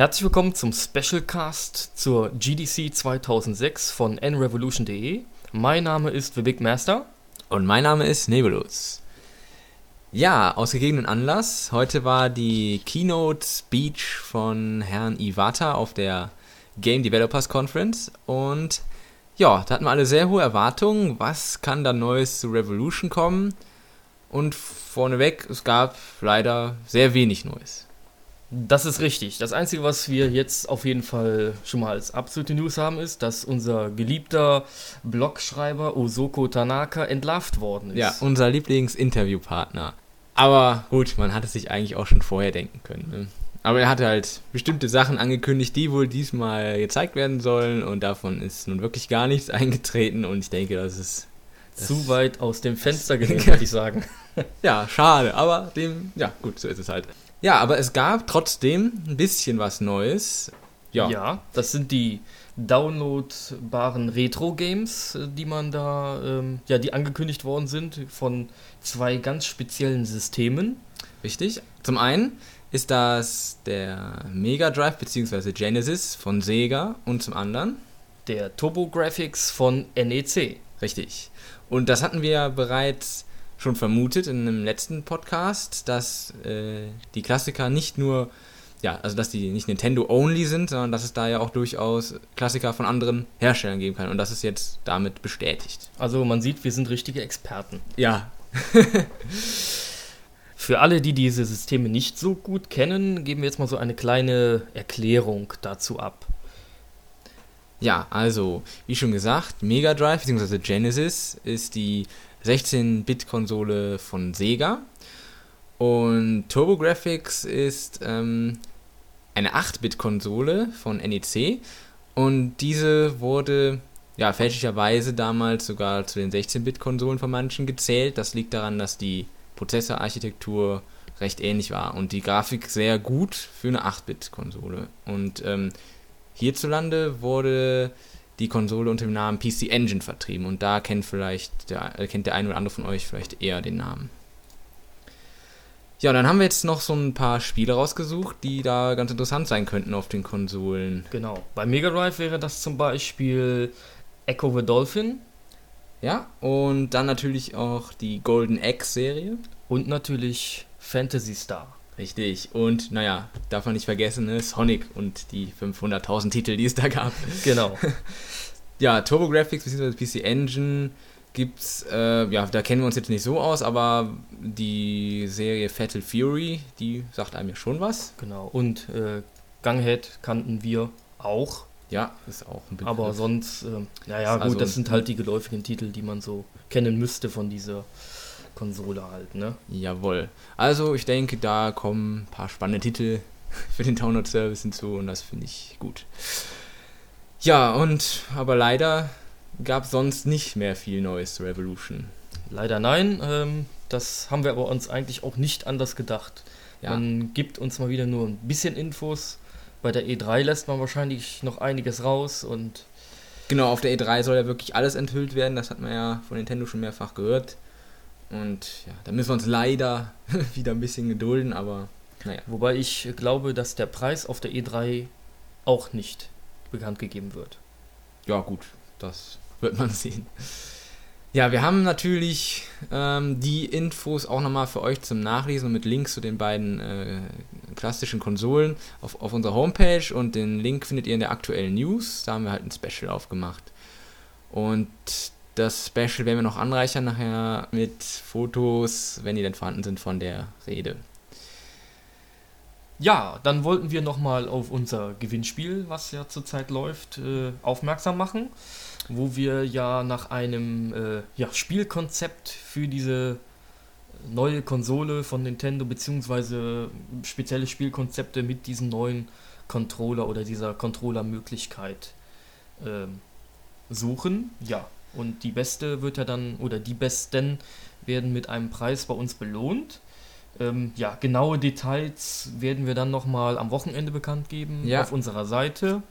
Herzlich willkommen zum Specialcast zur GDC 2006 von nrevolution.de. Mein Name ist The Big Master. Und mein Name ist Nebulus. Ja, aus gegebenen Anlass. Heute war die Keynote Speech von Herrn Iwata auf der Game Developers Conference. Und ja, da hatten wir alle sehr hohe Erwartungen. Was kann da Neues zu Revolution kommen? Und vorneweg, es gab leider sehr wenig Neues. Das ist richtig. Das Einzige, was wir jetzt auf jeden Fall schon mal als absolute News haben, ist, dass unser geliebter Blogschreiber Osoko Tanaka entlarvt worden ist. Ja, unser Lieblingsinterviewpartner. Aber gut, man hat es sich eigentlich auch schon vorher denken können. Ne? Aber er hatte halt bestimmte Sachen angekündigt, die wohl diesmal gezeigt werden sollen und davon ist nun wirklich gar nichts eingetreten und ich denke, das ist das zu weit aus dem Fenster gelehnt, würde ich sagen. ja, schade, aber dem, ja, gut, so ist es halt. Ja, aber es gab trotzdem ein bisschen was Neues. Ja, ja das sind die downloadbaren Retro-Games, äh, die man da, ähm, ja, die angekündigt worden sind von zwei ganz speziellen Systemen. Richtig. Zum einen ist das der Mega Drive bzw. Genesis von Sega und zum anderen der Turbo Graphics von NEC. Richtig. Und das hatten wir bereits schon vermutet in einem letzten Podcast, dass äh, die Klassiker nicht nur, ja, also dass die nicht Nintendo-only sind, sondern dass es da ja auch durchaus Klassiker von anderen Herstellern geben kann. Und das ist jetzt damit bestätigt. Also man sieht, wir sind richtige Experten. Ja. Für alle, die diese Systeme nicht so gut kennen, geben wir jetzt mal so eine kleine Erklärung dazu ab. Ja, also, wie schon gesagt, Mega Drive bzw. Genesis ist die 16-Bit-Konsole von Sega. Und TurboGrafx ist ähm, eine 8-Bit-Konsole von NEC. Und diese wurde ja fälschlicherweise damals sogar zu den 16-Bit-Konsolen von manchen gezählt. Das liegt daran, dass die Prozessorarchitektur recht ähnlich war und die Grafik sehr gut für eine 8-Bit-Konsole. Und ähm, hierzulande wurde die Konsole unter dem Namen PC Engine vertrieben und da kennt vielleicht der, äh, kennt der eine oder andere von euch vielleicht eher den Namen. Ja, dann haben wir jetzt noch so ein paar Spiele rausgesucht, die da ganz interessant sein könnten auf den Konsolen. Genau. Bei Mega Drive wäre das zum Beispiel Echo the Dolphin. Ja, und dann natürlich auch die Golden Egg Serie. Und natürlich Fantasy Star. Richtig. Und naja, darf man nicht vergessen, ne? Sonic und die 500.000 Titel, die es da gab. Genau. ja, TurboGrafx bzw. PC Engine gibt's, äh, ja, da kennen wir uns jetzt nicht so aus, aber die Serie Fatal Fury, die sagt einem ja schon was. Genau. Und äh, Ganghead kannten wir auch. Ja, ist auch ein Begriff. Aber sonst, äh, naja, gut, also das sind halt die geläufigen Titel, die man so kennen müsste von dieser Konsole halt, ne? Jawohl. Also ich denke, da kommen ein paar spannende Titel für den Download-Service hinzu und das finde ich gut. Ja, und aber leider gab es sonst nicht mehr viel Neues zu Revolution. Leider nein. Ähm, das haben wir aber uns eigentlich auch nicht anders gedacht. Ja. Man gibt uns mal wieder nur ein bisschen Infos. Bei der E3 lässt man wahrscheinlich noch einiges raus und. Genau, auf der E3 soll ja wirklich alles enthüllt werden. Das hat man ja von Nintendo schon mehrfach gehört. Und ja, da müssen wir uns leider wieder ein bisschen gedulden, aber naja. Wobei ich glaube, dass der Preis auf der E3 auch nicht bekannt gegeben wird. Ja, gut, das wird man sehen. Ja, wir haben natürlich ähm, die Infos auch nochmal für euch zum Nachlesen und mit Links zu den beiden äh, klassischen Konsolen auf, auf unserer Homepage und den Link findet ihr in der aktuellen News. Da haben wir halt ein Special aufgemacht. Und das Special werden wir noch anreichern nachher mit Fotos, wenn die denn vorhanden sind, von der Rede. Ja, dann wollten wir nochmal auf unser Gewinnspiel, was ja zurzeit läuft, äh, aufmerksam machen, wo wir ja nach einem äh, ja, Spielkonzept für diese neue Konsole von Nintendo beziehungsweise spezielle Spielkonzepte mit diesem neuen Controller oder dieser Controller-Möglichkeit äh, suchen. Ja, und die Beste wird ja dann, oder die Besten werden mit einem Preis bei uns belohnt. Ähm, ja, genaue Details werden wir dann nochmal am Wochenende bekannt geben ja. auf unserer Seite.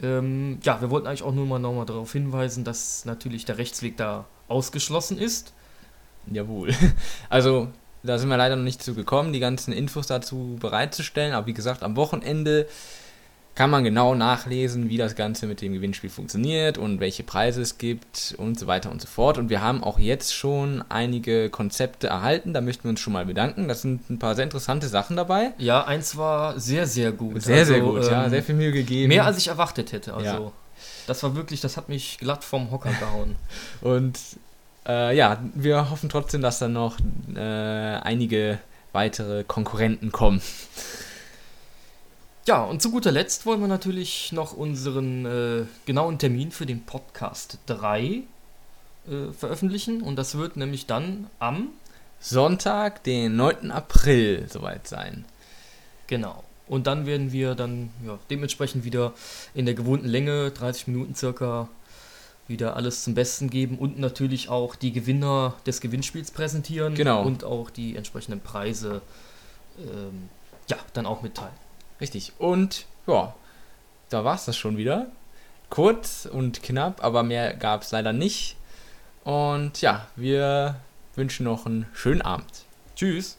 Ähm, ja, wir wollten eigentlich auch nur mal nochmal darauf hinweisen, dass natürlich der Rechtsweg da ausgeschlossen ist. Jawohl. Also, da sind wir leider noch nicht zu gekommen, die ganzen Infos dazu bereitzustellen. Aber wie gesagt, am Wochenende kann man genau nachlesen, wie das Ganze mit dem Gewinnspiel funktioniert und welche Preise es gibt und so weiter und so fort. Und wir haben auch jetzt schon einige Konzepte erhalten, da möchten wir uns schon mal bedanken. Da sind ein paar sehr interessante Sachen dabei. Ja, eins war sehr, sehr gut. Sehr, also, sehr gut, ähm, ja, sehr viel Mühe gegeben. Mehr als ich erwartet hätte, also. Ja. Das war wirklich, das hat mich glatt vom Hocker gehauen. und äh, ja, wir hoffen trotzdem, dass dann noch äh, einige weitere Konkurrenten kommen. Ja, und zu guter Letzt wollen wir natürlich noch unseren äh, genauen Termin für den Podcast 3 äh, veröffentlichen. Und das wird nämlich dann am Sonntag, den 9. April, soweit sein. Genau. Und dann werden wir dann ja, dementsprechend wieder in der gewohnten Länge, 30 Minuten circa, wieder alles zum Besten geben und natürlich auch die Gewinner des Gewinnspiels präsentieren genau. und auch die entsprechenden Preise ähm, ja, dann auch mitteilen. Richtig. Und ja, da war es das schon wieder. Kurz und knapp, aber mehr gab es leider nicht. Und ja, wir wünschen noch einen schönen Abend. Tschüss.